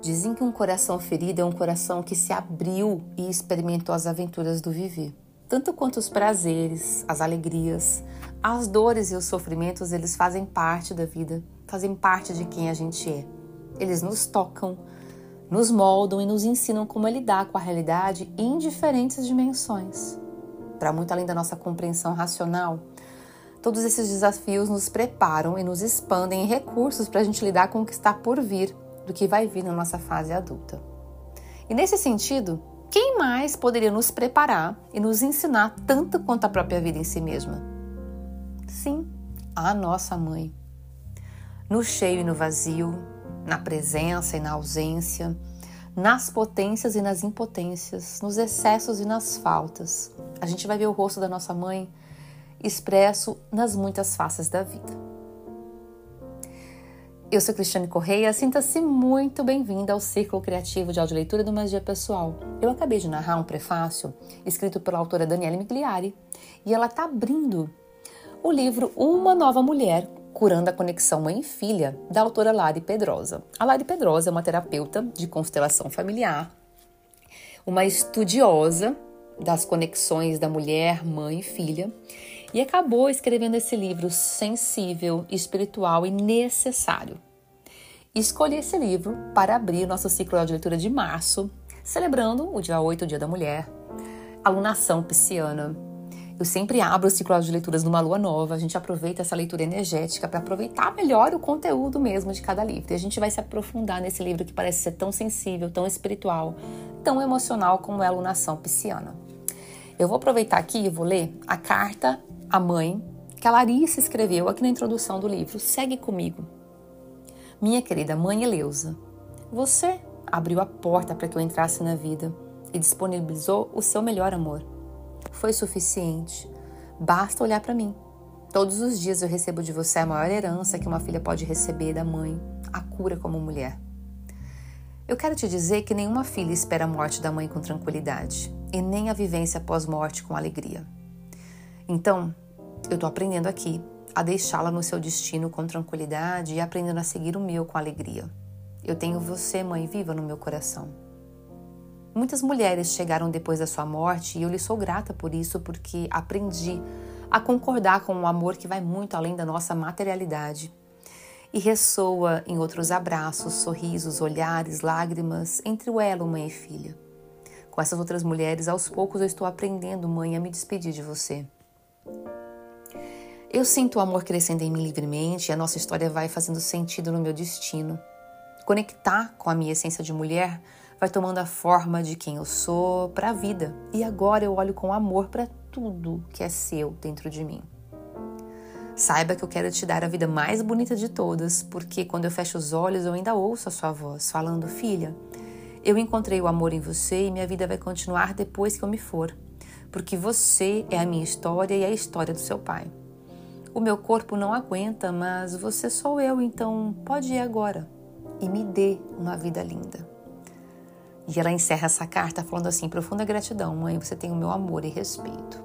Dizem que um coração ferido é um coração que se abriu e experimentou as aventuras do viver. Tanto quanto os prazeres, as alegrias, as dores e os sofrimentos, eles fazem parte da vida, fazem parte de quem a gente é. Eles nos tocam, nos moldam e nos ensinam como lidar com a realidade em diferentes dimensões. Para muito além da nossa compreensão racional, todos esses desafios nos preparam e nos expandem em recursos para a gente lidar com o que está por vir do que vai vir na nossa fase adulta. E nesse sentido, quem mais poderia nos preparar e nos ensinar tanto quanto a própria vida em si mesma? Sim, a nossa mãe. No cheio e no vazio, na presença e na ausência, nas potências e nas impotências, nos excessos e nas faltas. A gente vai ver o rosto da nossa mãe expresso nas muitas faces da vida. Eu sou Cristiane Correia, sinta-se muito bem-vinda ao Círculo Criativo de Audioleitura do Magia Pessoal. Eu acabei de narrar um prefácio escrito pela autora Daniela Migliari e ela está abrindo o livro Uma Nova Mulher, Curando a Conexão Mãe e Filha, da autora Lari Pedrosa. A Lari Pedrosa é uma terapeuta de constelação familiar, uma estudiosa das conexões da mulher, mãe e filha, e acabou escrevendo esse livro sensível, espiritual e necessário. Escolhi esse livro para abrir nosso ciclo de leitura de março, celebrando o dia 8, o Dia da Mulher, alunação pisciana. Eu sempre abro o ciclo de leituras numa lua nova, a gente aproveita essa leitura energética para aproveitar melhor o conteúdo mesmo de cada livro. E a gente vai se aprofundar nesse livro que parece ser tão sensível, tão espiritual, tão emocional como é a alunação pisciana. Eu vou aproveitar aqui e vou ler a carta a mãe, que a Larissa escreveu aqui na introdução do livro. Segue comigo. Minha querida mãe Eleusa, você abriu a porta para que eu entrasse na vida e disponibilizou o seu melhor amor. Foi suficiente. Basta olhar para mim. Todos os dias eu recebo de você a maior herança que uma filha pode receber da mãe, a cura como mulher. Eu quero te dizer que nenhuma filha espera a morte da mãe com tranquilidade e nem a vivência pós-morte com alegria. Então, eu estou aprendendo aqui a deixá-la no seu destino com tranquilidade e aprendendo a seguir o meu com alegria. Eu tenho você, mãe, viva no meu coração. Muitas mulheres chegaram depois da sua morte e eu lhe sou grata por isso, porque aprendi a concordar com um amor que vai muito além da nossa materialidade e ressoa em outros abraços, sorrisos, olhares, lágrimas entre o elo mãe e filha. Com essas outras mulheres, aos poucos eu estou aprendendo, mãe, a me despedir de você. Eu sinto o amor crescendo em mim livremente e a nossa história vai fazendo sentido no meu destino. Conectar com a minha essência de mulher vai tomando a forma de quem eu sou para a vida. E agora eu olho com amor para tudo que é seu dentro de mim. Saiba que eu quero te dar a vida mais bonita de todas, porque quando eu fecho os olhos eu ainda ouço a sua voz falando: Filha, eu encontrei o amor em você e minha vida vai continuar depois que eu me for porque você é a minha história e a história do seu pai. O meu corpo não aguenta, mas você sou eu, então pode ir agora e me dê uma vida linda. E ela encerra essa carta falando assim: profunda gratidão, mãe, você tem o meu amor e respeito.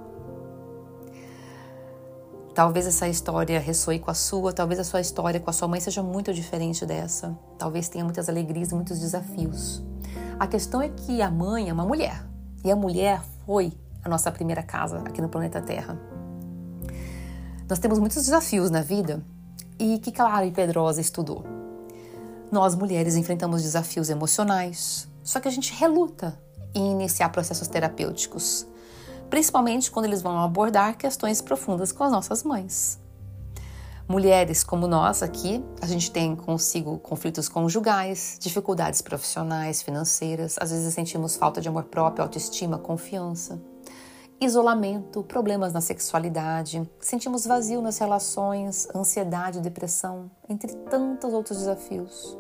Talvez essa história ressoe com a sua, talvez a sua história com a sua mãe seja muito diferente dessa. Talvez tenha muitas alegrias e muitos desafios. A questão é que a mãe é uma mulher e a mulher foi a nossa primeira casa aqui no planeta Terra. Nós temos muitos desafios na vida e que Clara e Pedrosa estudou. Nós mulheres enfrentamos desafios emocionais, só que a gente reluta em iniciar processos terapêuticos, principalmente quando eles vão abordar questões profundas com as nossas mães. Mulheres como nós aqui, a gente tem consigo conflitos conjugais, dificuldades profissionais, financeiras, às vezes sentimos falta de amor próprio, autoestima, confiança isolamento, problemas na sexualidade, sentimos vazio nas relações, ansiedade, depressão, entre tantos outros desafios.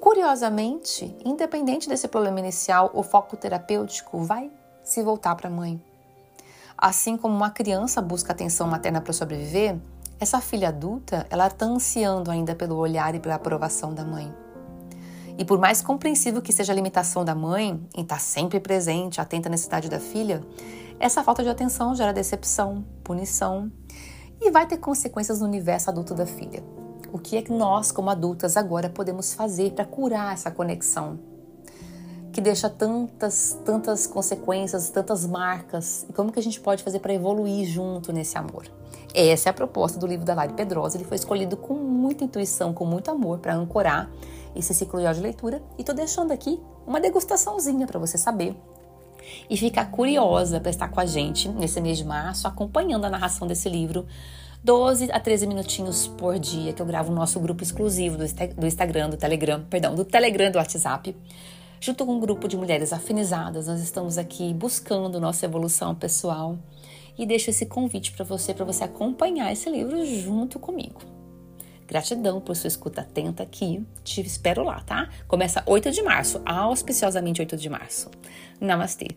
Curiosamente, independente desse problema inicial, o foco terapêutico vai se voltar para a mãe. Assim como uma criança busca atenção materna para sobreviver, essa filha adulta, ela está ansiando ainda pelo olhar e pela aprovação da mãe. E por mais compreensível que seja a limitação da mãe em estar sempre presente, atenta à necessidade da filha, essa falta de atenção gera decepção, punição e vai ter consequências no universo adulto da filha. o que é que nós, como adultas, agora podemos fazer para curar essa conexão que deixa tantas, tantas consequências, tantas marcas, e como que a gente pode fazer para evoluir junto nesse amor. Essa é a proposta do livro da Lari Pedrosa, ele foi escolhido com muita intuição, com muito amor para ancorar esse ciclo de leitura, e tô deixando aqui uma degustaçãozinha para você saber e ficar curiosa para estar com a gente nesse mês de março, acompanhando a narração desse livro 12 a 13 minutinhos por dia que eu gravo o nosso grupo exclusivo do Instagram, do Telegram, perdão, do Telegram do WhatsApp. Junto com um grupo de mulheres afinizadas, nós estamos aqui buscando nossa evolução pessoal e deixo esse convite para você, para você acompanhar esse livro junto comigo. Gratidão por sua escuta atenta aqui. Te espero lá, tá? Começa 8 de março, auspiciosamente 8 de março. Namastê.